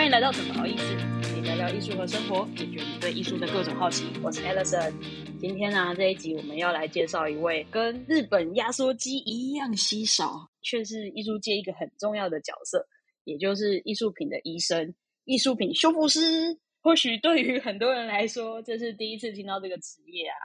欢迎来到怎么好意思，跟你聊聊艺术和生活，解决你对艺术的各种好奇。我是 Alison，今天呢这一集我们要来介绍一位跟日本压缩机一样稀少，却是艺术界一个很重要的角色，也就是艺术品的医生、艺术品修复师。或许对于很多人来说，这是第一次听到这个职业啊。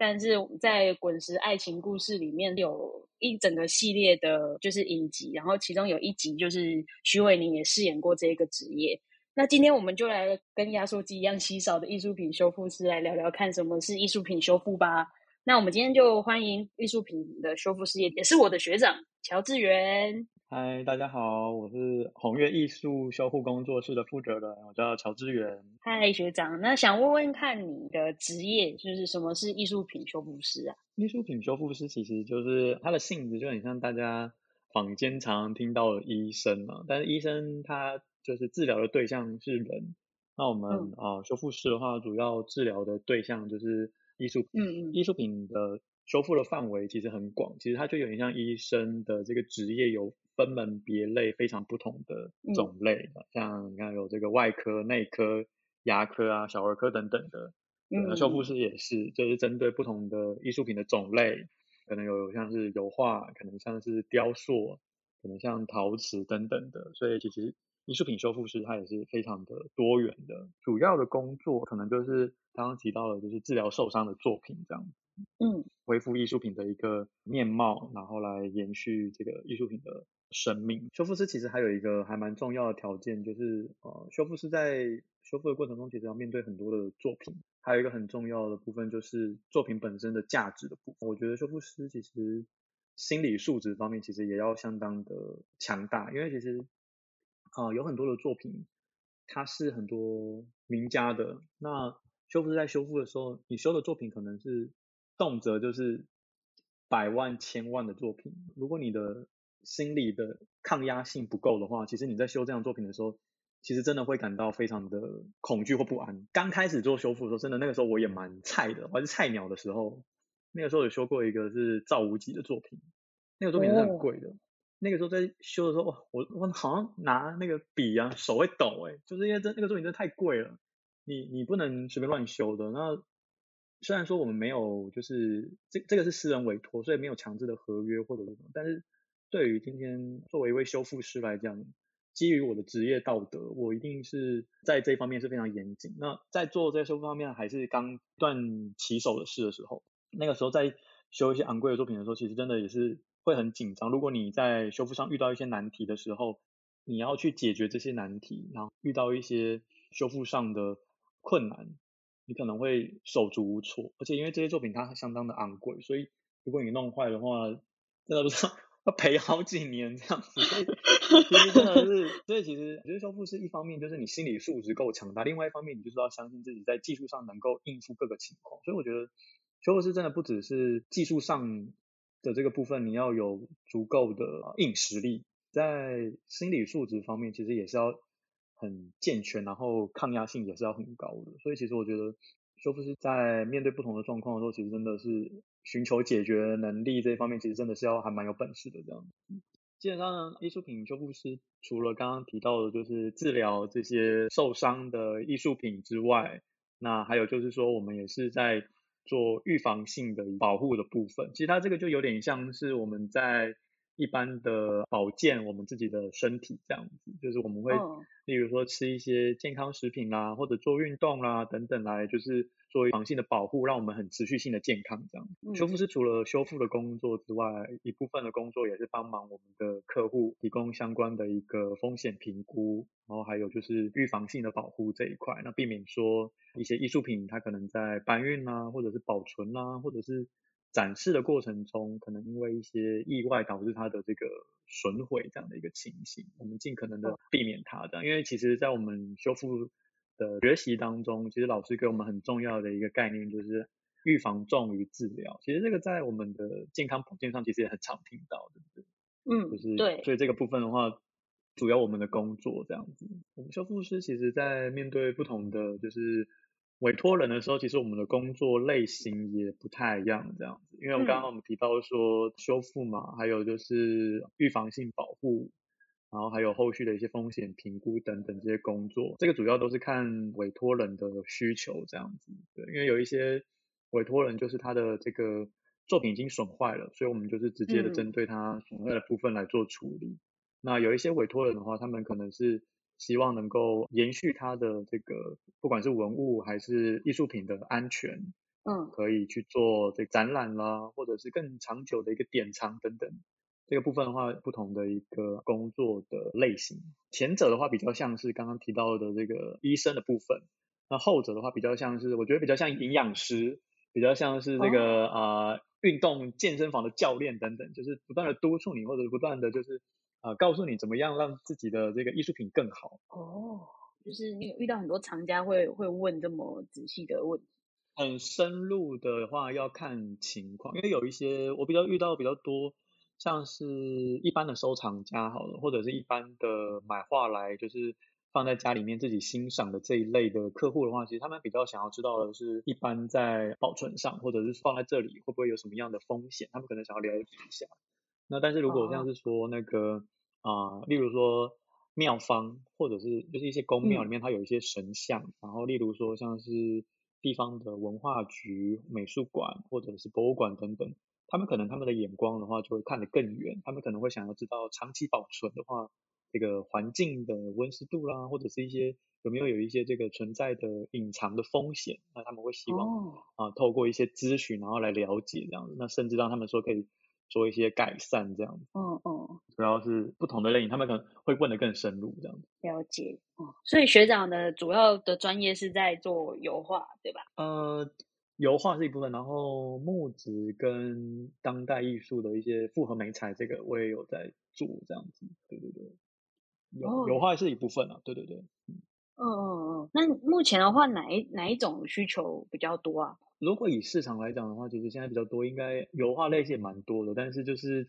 但是在滚石爱情故事里面有一整个系列的，就是影集，然后其中有一集就是徐伟宁也饰演过这个职业。那今天我们就来跟压缩机一样稀少的艺术品修复师来聊聊，看什么是艺术品修复吧。那我们今天就欢迎艺术品的修复师，也也是我的学长乔志源。嗨，大家好，我是红月艺术修复工作室的负责人，我叫乔志源。嗨，学长，那想问问看你的职业就是什么是艺术品修复师啊？艺术品修复师其实就是它的性质就很像大家坊间常听到的医生嘛，但是医生他就是治疗的对象是人，那我们啊修复师的话，主要治疗的对象就是艺术，嗯嗯，艺术品的修复的范围其实很广，其实它就有点像医生的这个职业有。分门别类非常不同的种类的，像你看有这个外科、内科、牙科啊、小儿科等等的。那修复师也是，就是针对不同的艺术品的种类，可能有像是油画，可能像是雕塑，可能像陶瓷等等的。所以其实艺术品修复师他也是非常的多元的。主要的工作可能就是刚刚提到的，就是治疗受伤的作品这样。嗯，恢复艺术品的一个面貌，然后来延续这个艺术品的。生命修复师其实还有一个还蛮重要的条件，就是呃，修复师在修复的过程中，其实要面对很多的作品，还有一个很重要的部分就是作品本身的价值的部分。我觉得修复师其实心理素质方面其实也要相当的强大，因为其实啊有很多的作品，它是很多名家的，那修复师在修复的时候，你修的作品可能是动辄就是百万、千万的作品，如果你的心理的抗压性不够的话，其实你在修这样作品的时候，其实真的会感到非常的恐惧或不安。刚开始做修复的时候，真的那个时候我也蛮菜的，我还是菜鸟的时候，那个时候有修过一个是赵无极的作品，那个作品是很贵的。那个时候在修的时候，哇，我我好像拿那个笔啊，手会抖哎，就是因为这那个作品真的太贵了，你你不能随便乱修的。那虽然说我们没有就是这这个是私人委托，所以没有强制的合约或者什么，但是。对于今天作为一位修复师来讲，基于我的职业道德，我一定是在这方面是非常严谨。那在做这些修复方面，还是刚断起手的事的时候，那个时候在修一些昂贵的作品的时候，其实真的也是会很紧张。如果你在修复上遇到一些难题的时候，你要去解决这些难题，然后遇到一些修复上的困难，你可能会手足无措。而且因为这些作品它相当的昂贵，所以如果你弄坏的话，真的不知道。要赔好几年这样子，所以其实真的是，所以其实我觉得修复是一方面就是你心理素质够强大，另外一方面你就是要相信自己在技术上能够应付各个情况。所以我觉得修复师真的不只是技术上的这个部分，你要有足够的硬实力，在心理素质方面其实也是要很健全，然后抗压性也是要很高的。所以其实我觉得修复师在面对不同的状况的时候，其实真的是。寻求解决能力这一方面，其实真的是要还蛮有本事的这样。基本上，艺术品修复师除了刚刚提到的，就是治疗这些受伤的艺术品之外，那还有就是说，我们也是在做预防性的保护的部分。其实它这个就有点像是我们在一般的保健我们自己的身体这样子，就是我们会，例如说吃一些健康食品啦，或者做运动啦等等来，就是。做防性的保护，让我们很持续性的健康。这样，修复师除了修复的工作之外，一部分的工作也是帮忙我们的客户提供相关的一个风险评估，然后还有就是预防性的保护这一块，那避免说一些艺术品它可能在搬运啊，或者是保存啊，或者是展示的过程中，可能因为一些意外导致它的这个损毁这样的一个情形，我们尽可能的避免它的，因为其实在我们修复。的学习当中，其实老师给我们很重要的一个概念就是预防重于治疗。其实这个在我们的健康保健上其实也很常听到，对不对？嗯，就是对。所以这个部分的话，主要我们的工作这样子。我们修复师其实在面对不同的就是委托人的时候，其实我们的工作类型也不太一样这样子。因为我们刚刚我们提到说修复嘛，还有就是预防性保护。然后还有后续的一些风险评估等等这些工作，这个主要都是看委托人的需求这样子。对，因为有一些委托人就是他的这个作品已经损坏了，所以我们就是直接的针对他损坏的部分来做处理。那有一些委托人的话，他们可能是希望能够延续它的这个不管是文物还是艺术品的安全，嗯，可以去做这展览啦，或者是更长久的一个典藏等等。这个部分的话，不同的一个工作的类型，前者的话比较像是刚刚提到的这个医生的部分，那后者的话比较像是，我觉得比较像营养师，比较像是这个啊运动健身房的教练等等，就是不断的督促你，或者不断的就是啊告诉你怎么样让自己的这个艺术品更好。哦，就是你遇到很多藏家会会问这么仔细的问题。很深入的话要看情况，因为有一些我比较遇到比较多。像是一般的收藏家好了，或者是一般的买画来就是放在家里面自己欣赏的这一类的客户的话，其实他们比较想要知道的是，一般在保存上或者是放在这里会不会有什么样的风险，他们可能想要了解一下。那但是如果像是说那个啊，例如说庙方或者是就是一些宫庙里面它有一些神像，然后例如说像是地方的文化局、美术馆或者是博物馆等等。他们可能他们的眼光的话就会看得更远，他们可能会想要知道长期保存的话，这个环境的温湿度啦，或者是一些有没有有一些这个存在的隐藏的风险，那他们会希望啊透过一些咨询然后来了解这样子，那甚至让他们说可以做一些改善这样子。嗯嗯，主要是不同的类型，他们可能会问的更深入这样子。了解，哦，所以学长的主要的专业是在做油画，对吧？呃。油画是一部分，然后木质跟当代艺术的一些复合媒材，这个我也有在做，这样子，对对对，油油画是一部分啊，对对对，嗯嗯嗯，那目前的话，哪一哪一种需求比较多啊？如果以市场来讲的话，其实现在比较多，应该油画类型也蛮多的，但是就是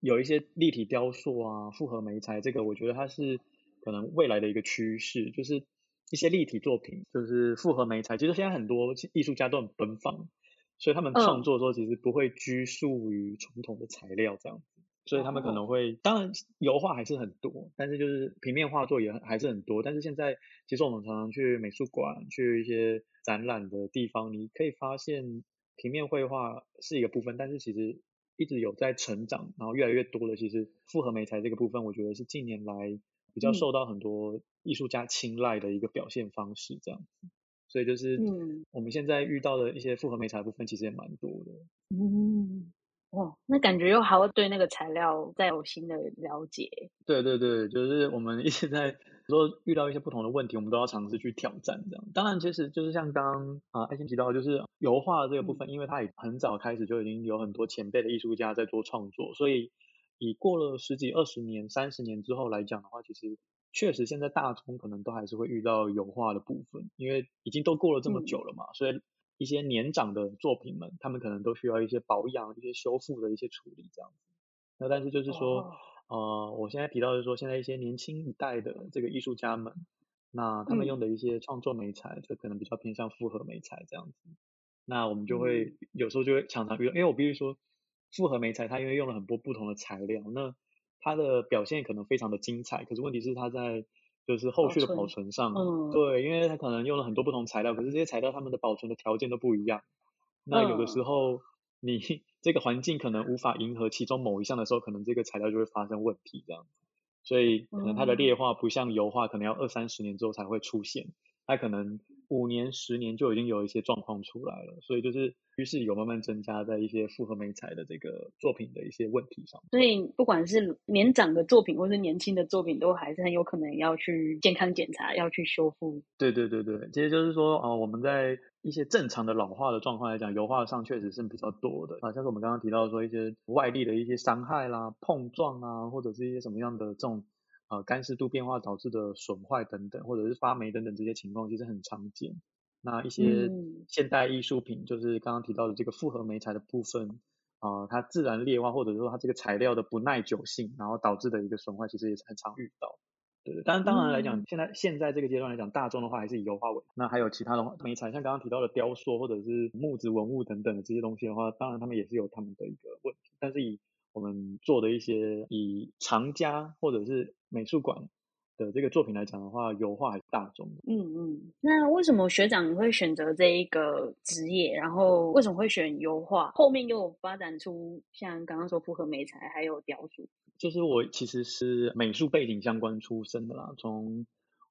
有一些立体雕塑啊、复合媒材，这个我觉得它是可能未来的一个趋势，就是。一些立体作品就是复合媒材，其实现在很多艺术家都很奔放，所以他们创作的时候其实不会拘束于传统的材料这样子，所以他们可能会，当然油画还是很多，但是就是平面画作也还是很多，但是现在其实我们常常去美术馆、去一些展览的地方，你可以发现平面绘画是一个部分，但是其实一直有在成长，然后越来越多的其实复合媒材这个部分，我觉得是近年来。比较受到很多艺术家青睐的一个表现方式，这样子，所以就是我们现在遇到的一些复合媒材部分，其实也蛮多的。嗯，哇，那感觉又还要对那个材料再有新的了解。对对对，就是我们一直在说遇到一些不同的问题，我们都要尝试去挑战这样。当然，其实就是像刚啊爱心提到，就是油画这个部分，因为它也很早开始就已经有很多前辈的艺术家在做创作，所以。以过了十几、二十年、三十年之后来讲的话，其实确实现在大众可能都还是会遇到油画的部分，因为已经都过了这么久了嘛，所以一些年长的作品们，他们可能都需要一些保养、一些修复的一些处理这样子。那但是就是说，呃，我现在提到是说，现在一些年轻一代的这个艺术家们，那他们用的一些创作美材，就可能比较偏向复合美材这样子。那我们就会有时候就会常常遇到，因为我必须说。复合媒材，它因为用了很多不同的材料，那它的表现可能非常的精彩。可是问题是它在就是后续的保存上，对，因为它可能用了很多不同材料，可是这些材料它们的保存的条件都不一样。那有的时候你这个环境可能无法迎合其中某一项的时候，可能这个材料就会发生问题这样子。所以可能它的劣化不像油画，可能要二三十年之后才会出现，它可能。五年、十年就已经有一些状况出来了，所以就是于是有慢慢增加在一些复合美材的这个作品的一些问题上。所以不管是年长的作品或是年轻的作品，都还是很有可能要去健康检查，要去修复。对对对对，其实就是说啊，我们在一些正常的老化的状况来讲，油画上确实是比较多的啊，像是我们刚刚提到说一些外力的一些伤害啦、碰撞啊，或者是一些什么样的这种。呃，干湿度变化导致的损坏等等，或者是发霉等等这些情况，其实很常见。那一些现代艺术品，就是刚刚提到的这个复合媒材的部分，啊，它自然裂化，或者说它这个材料的不耐久性，然后导致的一个损坏，其实也是很常遇到。对对，但当然来讲，现在现在这个阶段来讲，大众的话还是以油画为。那还有其他的话，媒材，像刚刚提到的雕塑或者是木质文物等等的这些东西的话，当然他们也是有他们的一个问题。但是以我们做的一些以藏家或者是美术馆的这个作品来讲的话，油画还是大众的。嗯嗯，那为什么学长会选择这一个职业？然后为什么会选油画？后面又发展出像刚刚说复合美材，还有雕塑。就是我其实是美术背景相关出身的啦，从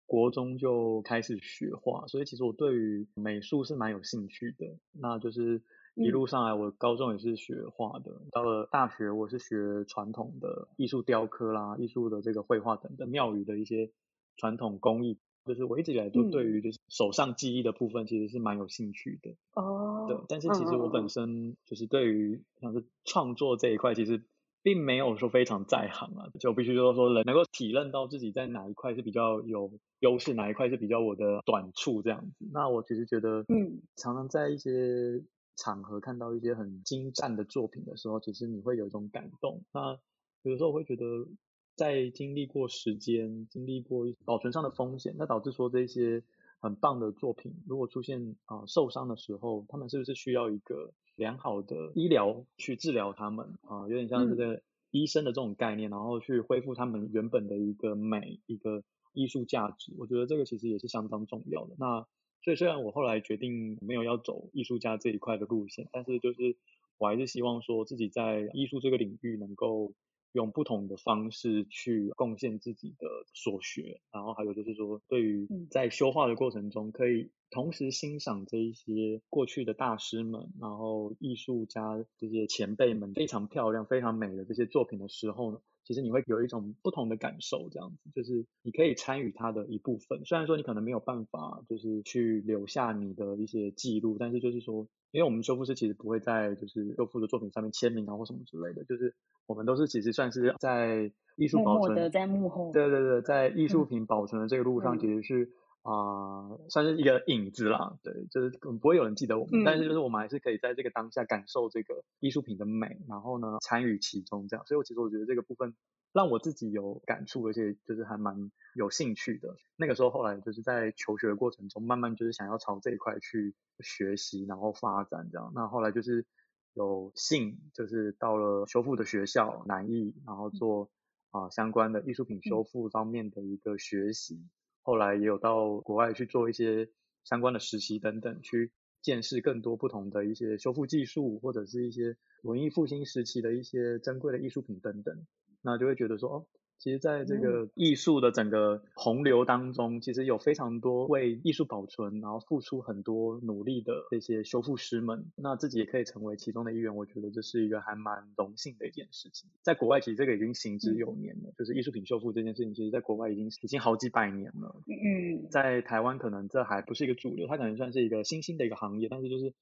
国中就开始学画，所以其实我对于美术是蛮有兴趣的。那就是一路上来，我高中也是学画的，到了大学我是学传统的艺术雕刻啦、艺术的这个绘画等等庙宇的一些传统工艺。就是我一直以来都对于就是手上技艺的部分其实是蛮有兴趣的。哦。对，但是其实我本身就是对于像是创作这一块，其实。并没有说非常在行啊，就必须说说能够体认到自己在哪一块是比较有优势，哪一块是比较我的短处这样子。那我其实觉得，嗯，常常在一些场合看到一些很精湛的作品的时候，其实你会有一种感动。那有的时候我会觉得，在经历过时间、经历过保存上的风险，那导致说这些很棒的作品，如果出现啊受伤的时候，他们是不是需要一个？良好的医疗去治疗他们啊，有点像这个医生的这种概念，然后去恢复他们原本的一个美，一个艺术价值。我觉得这个其实也是相当重要的。那所以虽然我后来决定没有要走艺术家这一块的路线，但是就是我还是希望说自己在艺术这个领域能够。用不同的方式去贡献自己的所学，然后还有就是说，对于在修画的过程中，可以同时欣赏这一些过去的大师们，然后艺术家这些前辈们非常漂亮、非常美的这些作品的时候呢，其实你会有一种不同的感受，这样子就是你可以参与它的一部分。虽然说你可能没有办法就是去留下你的一些记录，但是就是说。因为我们修复师其实不会在就是修复的作品上面签名啊或什么之类的，就是我们都是其实算是在艺术保存在幕后，对对对，在艺术品保存的这个路上，其实是啊算是一个影子啦，对，就是不会有人记得我们，但是就是我们还是可以在这个当下感受这个艺术品的美，然后呢参与其中这样，所以我其实我觉得这个部分。让我自己有感触，而且就是还蛮有兴趣的。那个时候后来就是在求学的过程中，慢慢就是想要朝这一块去学习，然后发展这样。那后来就是有幸就是到了修复的学校南艺，然后做啊相关的艺术品修复方面的一个学习。后来也有到国外去做一些相关的实习等等，去见识更多不同的一些修复技术，或者是一些文艺复兴时期的一些珍贵的艺术品等等。那就会觉得说，哦，其实在这个艺术的整个洪流当中，其实有非常多为艺术保存，然后付出很多努力的这些修复师们，那自己也可以成为其中的一员。我觉得这是一个还蛮荣幸的一件事情。在国外，其实这个已经行之有年了，就是艺术品修复这件事情，其实在国外已经已经好几百年了。嗯，在台湾可能这还不是一个主流，它可能算是一个新兴的一个行业，但是就是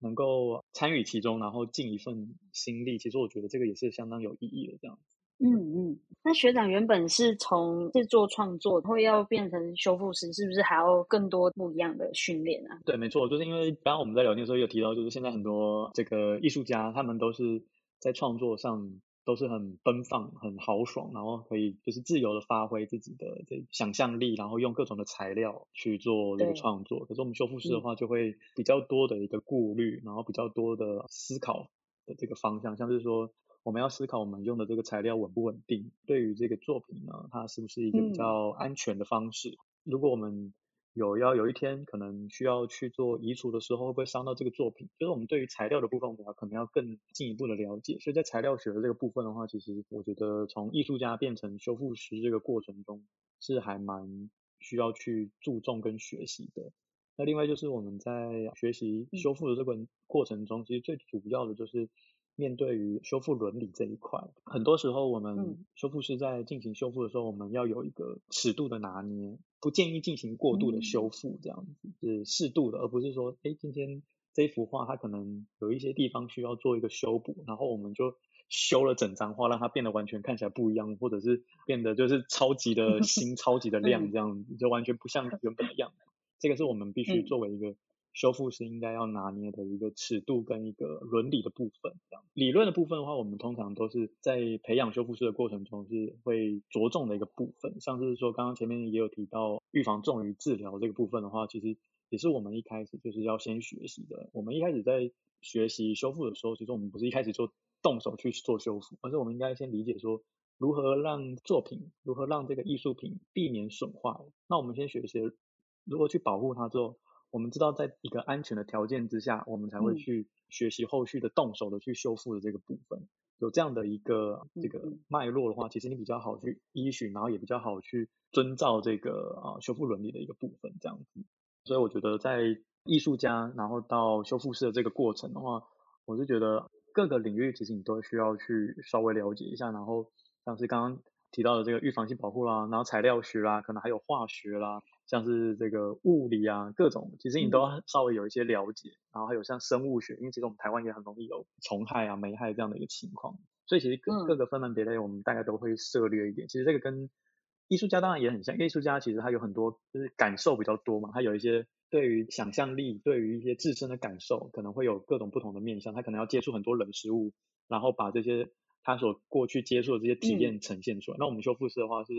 能够参与其中，然后尽一份心力，其实我觉得这个也是相当有意义的这样子。嗯嗯，那学长原本是从制作创作，会要变成修复师，是不是还要更多不一样的训练啊？对，没错，就是因为刚刚我们在聊天的时候有提到，就是现在很多这个艺术家，他们都是在创作上都是很奔放、很豪爽，然后可以就是自由的发挥自己的这想象力，然后用各种的材料去做这个创作。可是我们修复师的话，就会比较多的一个顾虑，然后比较多的思考的这个方向，像是说。我们要思考我们用的这个材料稳不稳定，对于这个作品呢，它是不是一个比较安全的方式？如果我们有要有一天可能需要去做移除的时候，会不会伤到这个作品？就是我们对于材料的部分，我们可能要更进一步的了解。所以在材料学的这个部分的话，其实我觉得从艺术家变成修复师这个过程中，是还蛮需要去注重跟学习的。那另外就是我们在学习修复的这个过程中，其实最主要的就是。面对于修复伦理这一块，很多时候我们修复师在进行修复的时候，我们要有一个尺度的拿捏，不建议进行过度的修复，这样子是适度的，而不是说，哎，今天这幅画它可能有一些地方需要做一个修补，然后我们就修了整张画，让它变得完全看起来不一样，或者是变得就是超级的新、超级的亮，这样子就完全不像原本的样子。这个是我们必须作为一个。修复是应该要拿捏的一个尺度跟一个伦理的部分，这样理论的部分的话，我们通常都是在培养修复师的过程中是会着重的一个部分。像是说刚刚前面也有提到预防重于治疗这个部分的话，其实也是我们一开始就是要先学习的。我们一开始在学习修复的时候，其实我们不是一开始就动手去做修复，而是我们应该先理解说如何让作品，如何让这个艺术品避免损坏。那我们先学一些如何去保护它之后，我们知道在一个安全的条件之下，我们才会去学习后续的动手的去修复的这个部分。有这样的一个这个脉络的话，其实你比较好去依循，然后也比较好去遵照这个啊修复伦理的一个部分这样子。所以我觉得在艺术家然后到修复师的这个过程的话，我是觉得各个领域其实你都需要去稍微了解一下，然后像是刚刚提到的这个预防性保护啦，然后材料学啦，可能还有化学啦。像是这个物理啊，各种其实你都稍微有一些了解，然后还有像生物学，因为其实我们台湾也很容易有虫害啊、霉害这样的一个情况，所以其实各各个分门别类，我们大概都会涉略一点。其实这个跟艺术家当然也很像，艺术家其实他有很多就是感受比较多嘛，他有一些对于想象力、对于一些自身的感受，可能会有各种不同的面向，他可能要接触很多人事物，然后把这些他所过去接触的这些体验呈现出来。那我们修复师的话是。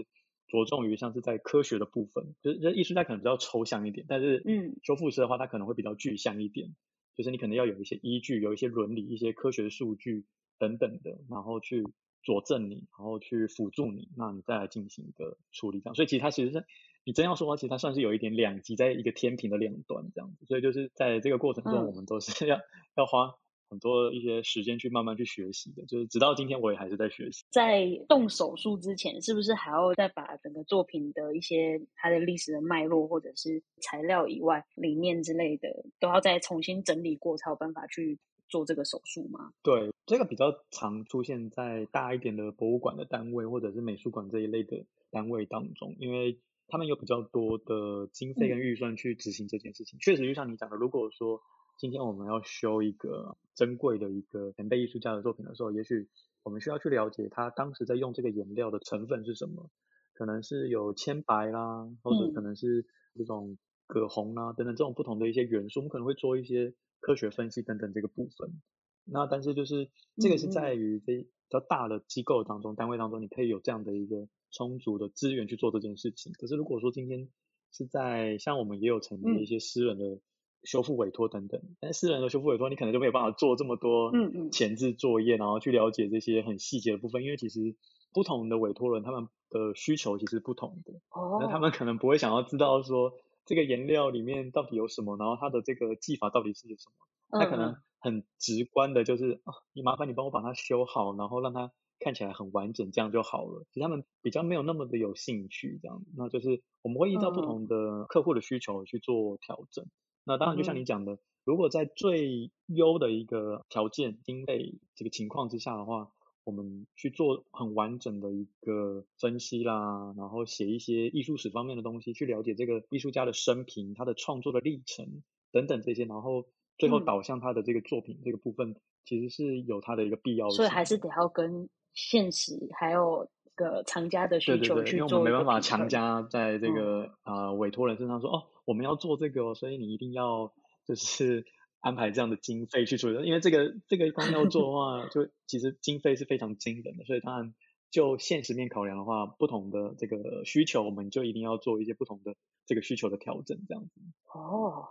着重于像是在科学的部分，就是艺术家可能比较抽象一点，但是嗯，修复师的话，他可能会比较具象一点，就是你可能要有一些依据，有一些伦理、一些科学数据等等的，然后去佐证你，然后去辅助你，那你再来进行一个处理这样。所以其实它其实是你真要说的话，其实它算是有一点两极，在一个天平的两端这样子。所以就是在这个过程中，我们都是要要花。很多一些时间去慢慢去学习的，就是直到今天我也还是在学习。在动手术之前，是不是还要再把整个作品的一些它的历史的脉络，或者是材料以外理念之类的，都要再重新整理过，才有办法去做这个手术吗？对，这个比较常出现在大一点的博物馆的单位，或者是美术馆这一类的单位当中，因为他们有比较多的经费跟预算去执行这件事情。确实，就像你讲的，如果说今天我们要修一个珍贵的一个前辈艺术家的作品的时候，也许我们需要去了解他当时在用这个颜料的成分是什么，可能是有铅白啦，或者可能是这种铬红啦等等这种不同的一些元素，我们可能会做一些科学分析等等这个部分。那但是就是这个是在于这比较大的机构当中、单位当中，你可以有这样的一个充足的资源去做这件事情。可是如果说今天是在像我们也有成立一些私人的。修复委托等等，但私人的修复委托，你可能就没有办法做这么多前置作业，然后去了解这些很细节的部分，因为其实不同的委托人他们的需求其实不同的，那他们可能不会想要知道说这个颜料里面到底有什么，然后它的这个技法到底是什么，他可能很直观的就是啊，你麻烦你帮我把它修好，然后让它看起来很完整，这样就好了。其实他们比较没有那么的有兴趣这样，那就是我们会依照不同的客户的需求去做调整。那当然，就像你讲的，如果在最优的一个条件、经费这个情况之下的话，我们去做很完整的一个分析啦，然后写一些艺术史方面的东西，去了解这个艺术家的生平、他的创作的历程等等这些，然后最后导向他的这个作品这个部分，其实是有它的一个必要性。所以还是得要跟现实还有个藏家的需求去做。因为我们没办法强加在这个啊委托人身上说哦。我们要做这个，所以你一定要就是安排这样的经费去做，因为这个这个光要做的话，就其实经费是非常惊人的，所以当然就现实面考量的话，不同的这个需求，我们就一定要做一些不同的这个需求的调整，这样子。哦，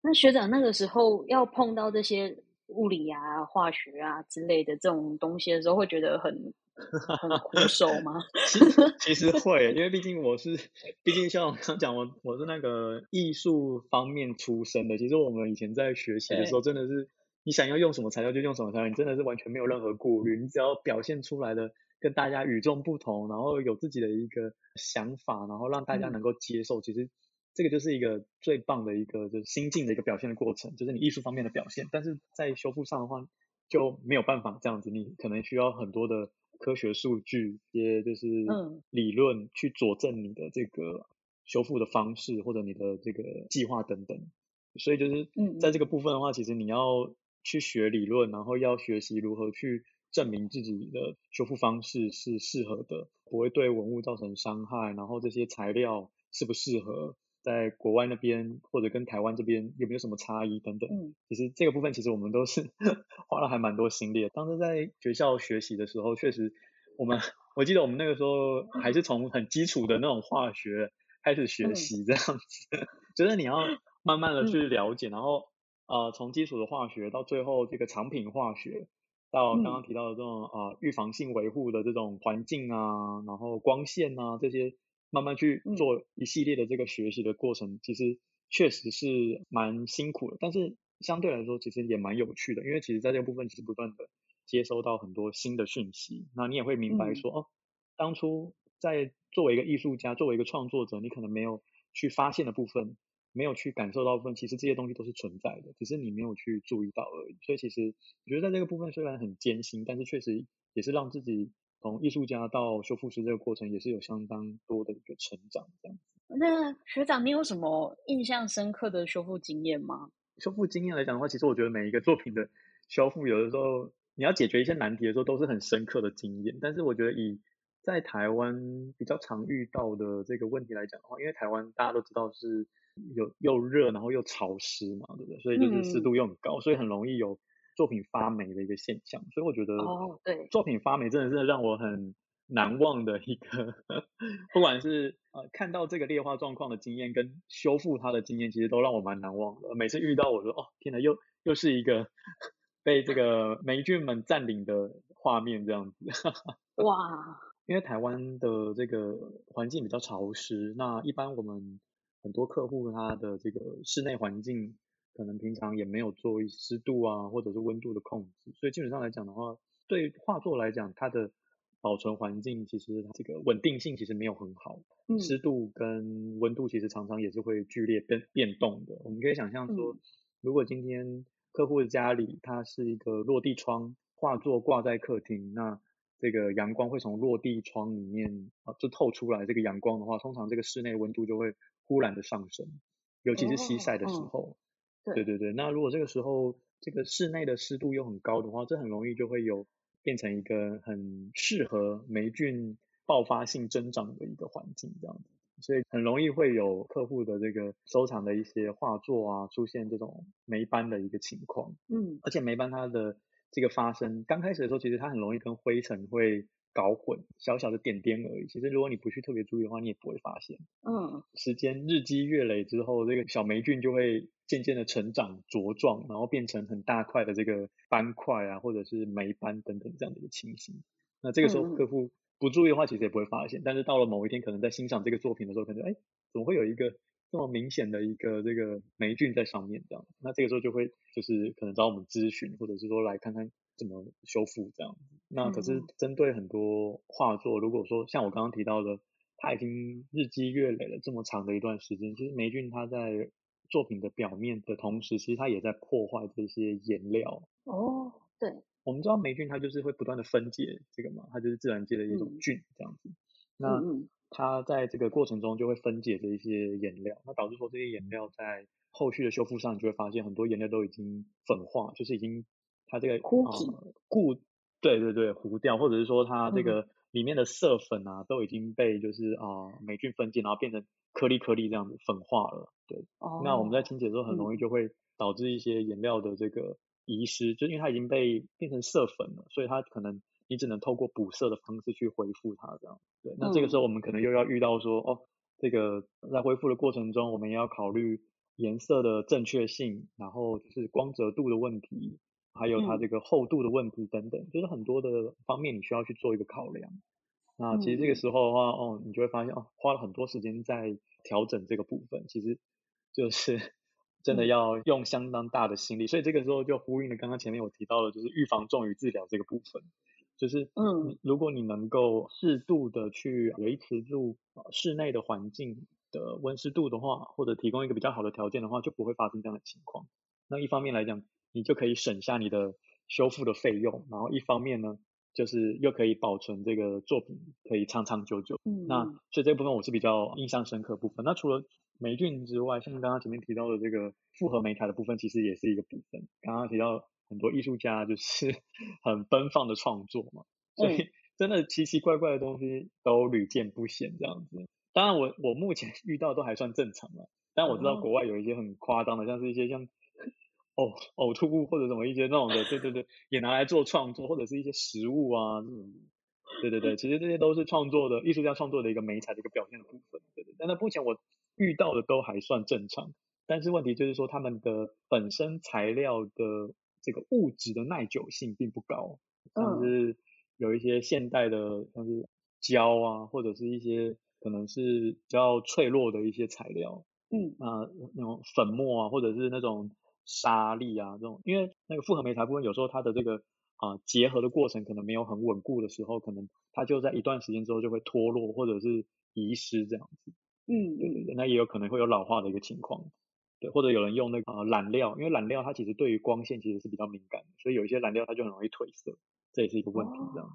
那学长那个时候要碰到这些物理啊、化学啊之类的这种东西的时候，会觉得很。很苦手吗？其实其实会，因为毕竟我是，毕竟像我刚讲，我我是那个艺术方面出身的。其实我们以前在学习的时候，真的是你想要用什么材料就用什么材料，你真的是完全没有任何顾虑，你只要表现出来的跟大家与众不同，然后有自己的一个想法，然后让大家能够接受。其实这个就是一个最棒的一个就是心境的一个表现的过程，就是你艺术方面的表现。但是在修复上的话就没有办法这样子，你可能需要很多的。科学数据，一些就是理论去佐证你的这个修复的方式，或者你的这个计划等等。所以就是在这个部分的话，其实你要去学理论，然后要学习如何去证明自己的修复方式是适合的，不会对文物造成伤害，然后这些材料适不适合。在国外那边或者跟台湾这边有没有什么差异等等？嗯，其实这个部分其实我们都是 花了还蛮多心力的。当时在学校学习的时候，确实我们我记得我们那个时候还是从很基础的那种化学开始学习这样子，就是你要慢慢的去了解，然后呃从基础的化学到最后这个产品化学，到刚刚提到的这种啊预防性维护的这种环境啊，然后光线啊这些，慢慢去做一系列的这个学习的过程，其实确实是蛮辛苦的，但是相对来说其实也蛮有趣的，因为其实在这个部分其实不断的接收到很多新的讯息，那你也会明白说哦，当初在作为一个艺术家，作为一个创作者，你可能没有去发现的部分。没有去感受到部分，其实这些东西都是存在的，只是你没有去注意到而已。所以其实我觉得在这个部分虽然很艰辛，但是确实也是让自己从艺术家到修复师这个过程也是有相当多的一个成长这样子。那学长，你有什么印象深刻的修复经验吗？修复经验来讲的话，其实我觉得每一个作品的修复，有的时候你要解决一些难题的时候，都是很深刻的经验。但是我觉得以在台湾比较常遇到的这个问题来讲的话，因为台湾大家都知道是。有又热，然后又潮湿嘛，对不对？所以就是湿度又很高，所以很容易有作品发霉的一个现象。所以我觉得，哦，对，作品发霉真的是让我很难忘的一个，不管是呃看到这个劣化状况的经验，跟修复它的经验，其实都让我蛮难忘的。每次遇到，我说哦，天哪，又又是一个被这个霉菌们占领的画面，这样子。哇，因为台湾的这个环境比较潮湿，那一般我们。很多客户他的这个室内环境可能平常也没有做湿度啊或者是温度的控制，所以基本上来讲的话，对画作来讲，它的保存环境其实这个稳定性其实没有很好，湿度跟温度其实常常也是会剧烈变变动的。我们可以想象说，如果今天客户的家里它是一个落地窗，画作挂在客厅，那这个阳光会从落地窗里面啊就透出来，这个阳光的话，通常这个室内温度就会。忽然的上升，尤其是西晒的时候，对对对。那如果这个时候这个室内的湿度又很高的话，这很容易就会有变成一个很适合霉菌爆发性增长的一个环境，这样子。所以很容易会有客户的这个收藏的一些画作啊，出现这种霉斑的一个情况。嗯，而且霉斑它的这个发生刚开始的时候，其实它很容易跟灰尘会。搞混小小的点点而已，其实如果你不去特别注意的话，你也不会发现。嗯，时间日积月累之后，这个小霉菌就会渐渐的成长茁壮，然后变成很大块的这个斑块啊，或者是霉斑等等这样的一个情形。那这个时候客户不注意的话，其实也不会发现。但是到了某一天，可能在欣赏这个作品的时候，可能哎，怎么会有一个这么明显的一个这个霉菌在上面这样？那这个时候就会就是可能找我们咨询，或者是说来看看。怎么修复这样子？那可是针对很多画作，如果说像我刚刚提到的，它已经日积月累了这么长的一段时间，其实霉菌它在作品的表面的同时，其实它也在破坏这些颜料。哦，对，我们知道霉菌它就是会不断的分解这个嘛，它就是自然界的一种菌这样子。那它在这个过程中就会分解这一些颜料，那导致说这些颜料在后续的修复上，你就会发现很多颜料都已经粉化，就是已经。它这个啊固对对对糊掉，或者是说它这个里面的色粉啊都已经被就是啊霉菌分解，然后变成颗粒颗粒这样子粉化了。对，哦那我们在清洁的时候很容易就会导致一些颜料的这个遗失，就因为它已经被变成色粉了，所以它可能你只能透过补色的方式去恢复它这样。对，那这个时候我们可能又要遇到说哦，这个在恢复的过程中，我们也要考虑颜色的正确性，然后就是光泽度的问题。还有它这个厚度的问题等等，就是很多的方面你需要去做一个考量。那其实这个时候的话，哦，你就会发现哦，花了很多时间在调整这个部分，其实就是 真的要用相当大的心力。所以这个时候就呼应了刚刚前面我提到的，就是预防重于治疗这个部分。就是嗯，如果你能够适度的去维持住室内的环境的温湿度的话，或者提供一个比较好的条件的话，就不会发生这样的情况。那一方面来讲，你就可以省下你的修复的费用，然后一方面呢，就是又可以保存这个作品可以长长久久。嗯，那所以这部分我是比较印象深刻部分。那除了霉菌之外，像刚刚前面提到的这个复合媒材的部分，其实也是一个部分。刚刚提到很多艺术家就是 很奔放的创作嘛，所以 真的奇奇怪怪的东西都屡见不鲜这样子。当然我我目前遇到都还算正常了，但我知道国外有一些很夸张的，像是一些像。呕呕吐物或者什么一些那种的，对对对，也拿来做创作，或者是一些食物啊，这种，对对对，其实这些都是创作的艺术家创作的一个美彩的一个表现的部分，对对。但是目前我遇到的都还算正常，但是问题就是说他们的本身材料的这个物质的耐久性并不高，像是有一些现代的像是胶啊，或者是一些可能是比较脆弱的一些材料，嗯，啊那种粉末啊，或者是那种沙粒啊这种，因为那个复合媒材部分有时候它的这个啊结合的过程可能没有很稳固的时候，可能它就在一段时间之后就会脱落或者是遗失这样子。嗯，对对对，那也有可能会有老化的一个情况，对，或者有人用那个染料，因为染料它其实对于光线其实是比较敏感的，所以有一些染料它就很容易褪色，这也是一个问题这样。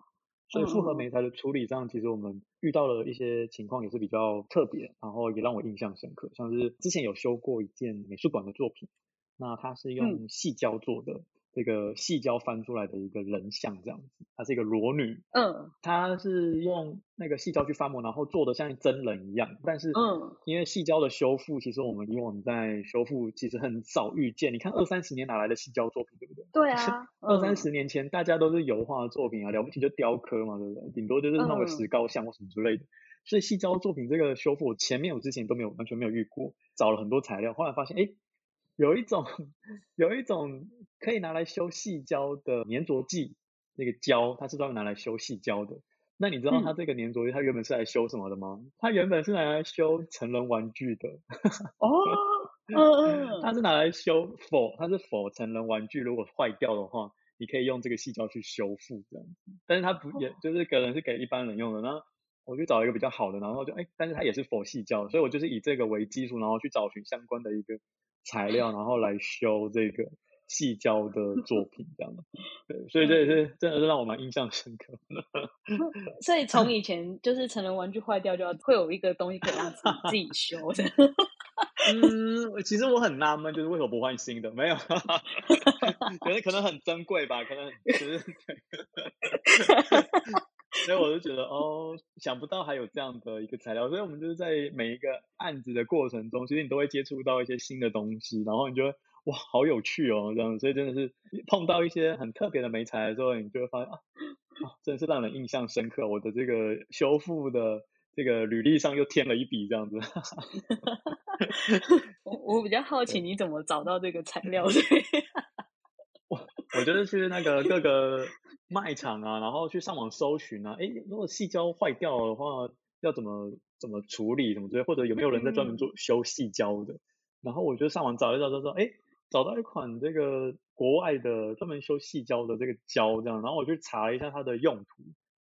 所以复合媒材的处理上，其实我们遇到了一些情况也是比较特别，然后也让我印象深刻，像是之前有修过一件美术馆的作品，那它是用细胶做的。这个细胶翻出来的一个人像这样子，它是一个裸女，嗯，她是用那个细胶去翻模，然后做的像真人一样，但是，嗯，因为细胶的修复，其实我们以往在修复其实很少遇见，你看二三十年哪来的细胶作品，对不对？对啊，二三十年前大家都是油画的作品啊，了不起就雕刻嘛，对不对？顶多就是弄个石膏像或什么之类的，所以细胶作品这个修复，前面我之前都没有完全没有遇过，找了很多材料，后来发现，哎。有一种 有一种可以拿来修细胶的粘着剂，那个胶它是专门拿来修细胶的。那你知道它这个粘着剂它原本是来修什么的吗？它原本是拿来修成人玩具的。哦，嗯 嗯，它是拿来修否，它是否成人玩具如果坏掉的话，你可以用这个细胶去修复这样子。但是它不也就是可能是给一般人用的。然后我就找一个比较好的，然后就哎，但是它也是否细胶，所以我就是以这个为基础，然后去找寻相关的一个。材料，然后来修这个细胶的作品，这样的，对，所以这也是真的是让我蛮印象深刻。所以从以前 就是成人玩具坏掉就要会有一个东西可以让自己自己修的。嗯，其实我很纳闷，就是为什么不换新的？没有，可能可能很珍贵吧，可能就是。所以我就觉得哦，想不到还有这样的一个材料，所以我们就是在每一个案子的过程中，其实你都会接触到一些新的东西，然后你就会哇，好有趣哦，这样，所以真的是碰到一些很特别的美材的时候，你就会发现啊，真的是让人印象深刻。我的这个修复的这个履历上又添了一笔这样子。我我比较好奇你怎么找到这个材料的？我我就是去那个各个。卖场啊，然后去上网搜寻啊，哎，如果细胶坏掉的话，要怎么怎么处理，怎么之类，或者有没有人在专门做修细胶的？然后我就上网找一找，就说，哎，找到一款这个国外的专门修细胶的这个胶，这样，然后我去查了一下它的用途，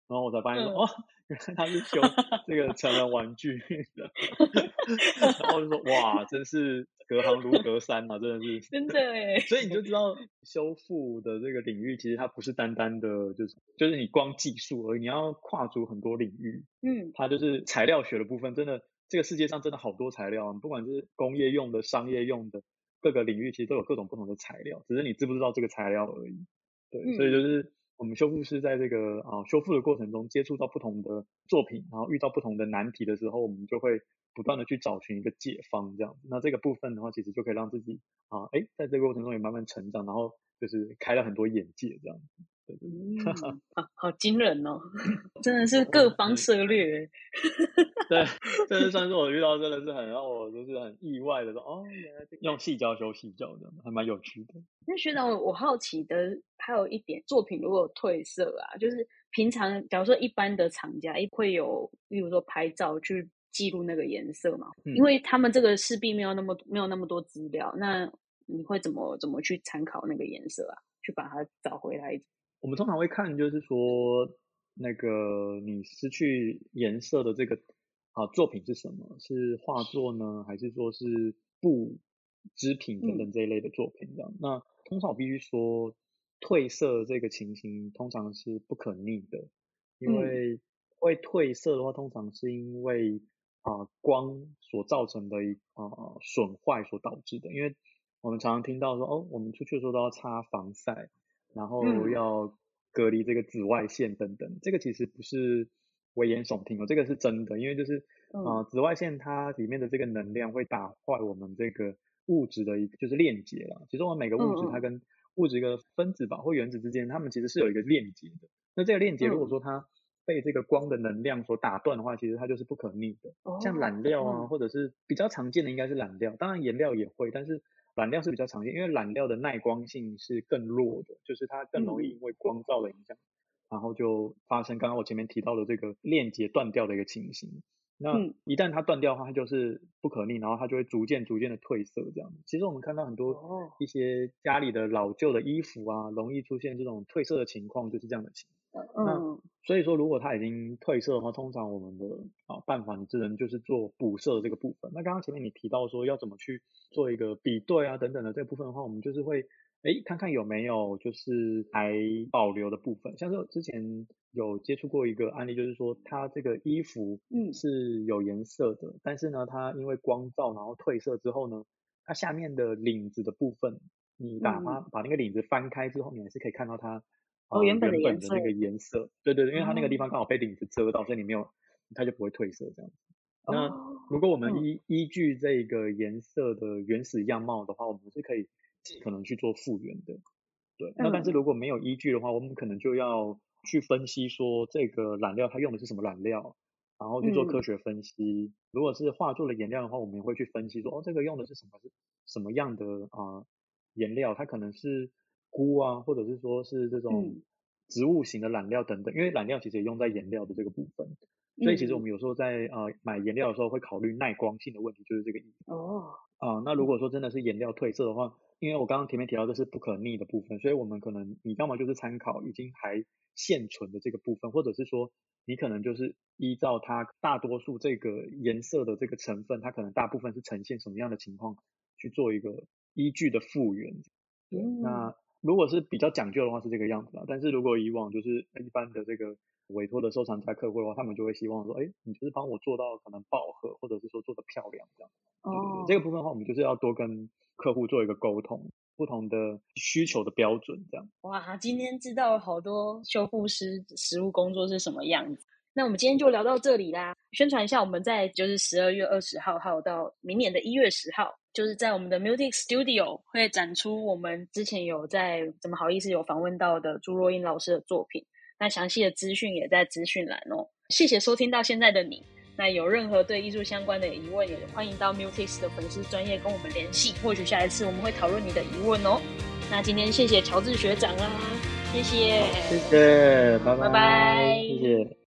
然后我才发现说，哦。原来他是修这个成人玩具的，然后就说哇，真是隔行如隔山啊，真的是真的哎。所以你就知道修复的这个领域，其实它不是单单的，就是就是你光技术而已，你要跨足很多领域。嗯，它就是材料学的部分，真的这个世界上真的好多材料，不管是工业用的、商业用的，各个领域其实都有各种不同的材料，只是你知不知道这个材料而已。对，所以就是。我们修复师在这个啊修复的过程中接触到不同的作品，然后遇到不同的难题的时候，我们就会不断的去找寻一个解方，这样。那这个部分的话，其实就可以让自己啊，哎，在这个过程中也慢慢成长，然后就是开了很多眼界，这样子。嗯，好好惊人哦，真的是各方涉略。对，这是算是我遇到真的是很让我就是很意外的说，哦，原来用细胶修细胶的，还蛮有趣的。那学长，我好奇的还有一点，作品如果褪色啊，就是平常假如说一般的厂家会有，例如说拍照去记录那个颜色嘛，因为他们这个势必没有那么没有那么多资料，那你会怎么怎么去参考那个颜色啊，去把它找回来？我们通常会看，就是说，那个你失去颜色的这个啊作品是什么？是画作呢，还是说是布织品等等这一类的作品？这样，那通常我必须说，褪色这个情形通常是不可逆的，因为会褪色的话，通常是因为啊光所造成的一啊损坏所导致的。因为我们常常听到说，哦，我们出去的时候都要擦防晒。然后要隔离这个紫外线等等，这个其实不是危言耸听哦，这个是真的，因为就是啊，紫外线它里面的这个能量会打坏我们这个物质的一个就是链接了。其实我们每个物质它跟物质一个分子吧或原子之间，它们其实是有一个链接的。那这个链接如果说它被这个光的能量所打断的话，其实它就是不可逆的。像染料啊，或者是比较常见的应该是染料，当然颜料也会，但是染料是比较常见，因为染料的耐光性是更弱的，就是它更容易因为光照的影响，然后就发生刚刚我前面提到的这个链接断掉的一个情形。那一旦它断掉的话，它就是不可逆，然后它就会逐渐逐渐的褪色这样。其实我们看到很多一些家里的老旧的衣服啊，容易出现这种褪色的情况，就是这样的情况。那所以说，如果它已经褪色的话，通常我们的啊办法，你只能就是做补色这个部分。那刚刚前面你提到说要怎么去做一个比对啊等等的这部分的话，我们就是会。哎，看看有没有就是还保留的部分，像是之前有接触过一个案例，就是说它这个衣服嗯。是有颜色的，但是呢它因为光照然后褪色之后呢，它下面的领子的部分，你把它把那个领子翻开之后，你还是可以看到它哦原本的那个。颜色，对对对，因为它那个地方刚好被领子遮到，所以你没有它就不会褪色这样子。那如果我们依依据这个颜色的原始样貌的话，我们是可以。可能去做复原的，对。那但是如果没有依据的话，我们可能就要去分析说这个染料它用的是什么染料，然后去做科学分析。如果是画作的颜料的话，我们也会去分析说，哦，这个用的是什么是什么样的啊颜料？它可能是菇啊，或者是说是这种植物型的染料等等。因为染料其实也用在颜料的这个部分，所以其实我们有时候在呃买颜料的时候会考虑耐光性的问题，就是这个意思。哦。啊，那如果说真的是颜料褪色的话，因为我刚刚前面提到这是不可逆的部分，所以我们可能你要么就是参考已经还现存的这个部分，或者是说你可能就是依照它大多数这个颜色的这个成分，它可能大部分是呈现什么样的情况去做一个依据的复原。对那如果是比较讲究的话是这个样子啊，但是如果以往就是一般的这个委托的收藏家客户的话，他们就会希望说，哎，你就是帮我做到可能饱和，或者是说做的漂亮这样。哦。这个部分的话，我们就是要多跟。客户做一个沟通，不同的需求的标准，这样。哇，今天知道好多修复师实务工作是什么样子。那我们今天就聊到这里啦。宣传一下，我们在就是十二月二十号号到明年的一月十号，就是在我们的 Music Studio 会展出我们之前有在怎么好意思有访问到的朱若英老师的作品。那详细的资讯也在资讯栏哦。谢谢收听到现在的你。那有任何对艺术相关的疑问，也欢迎到 Mutis 的粉丝专业跟我们联系，或许下一次我们会讨论你的疑问哦。那今天谢谢乔治学长啦，谢谢，谢谢，拜拜，谢谢。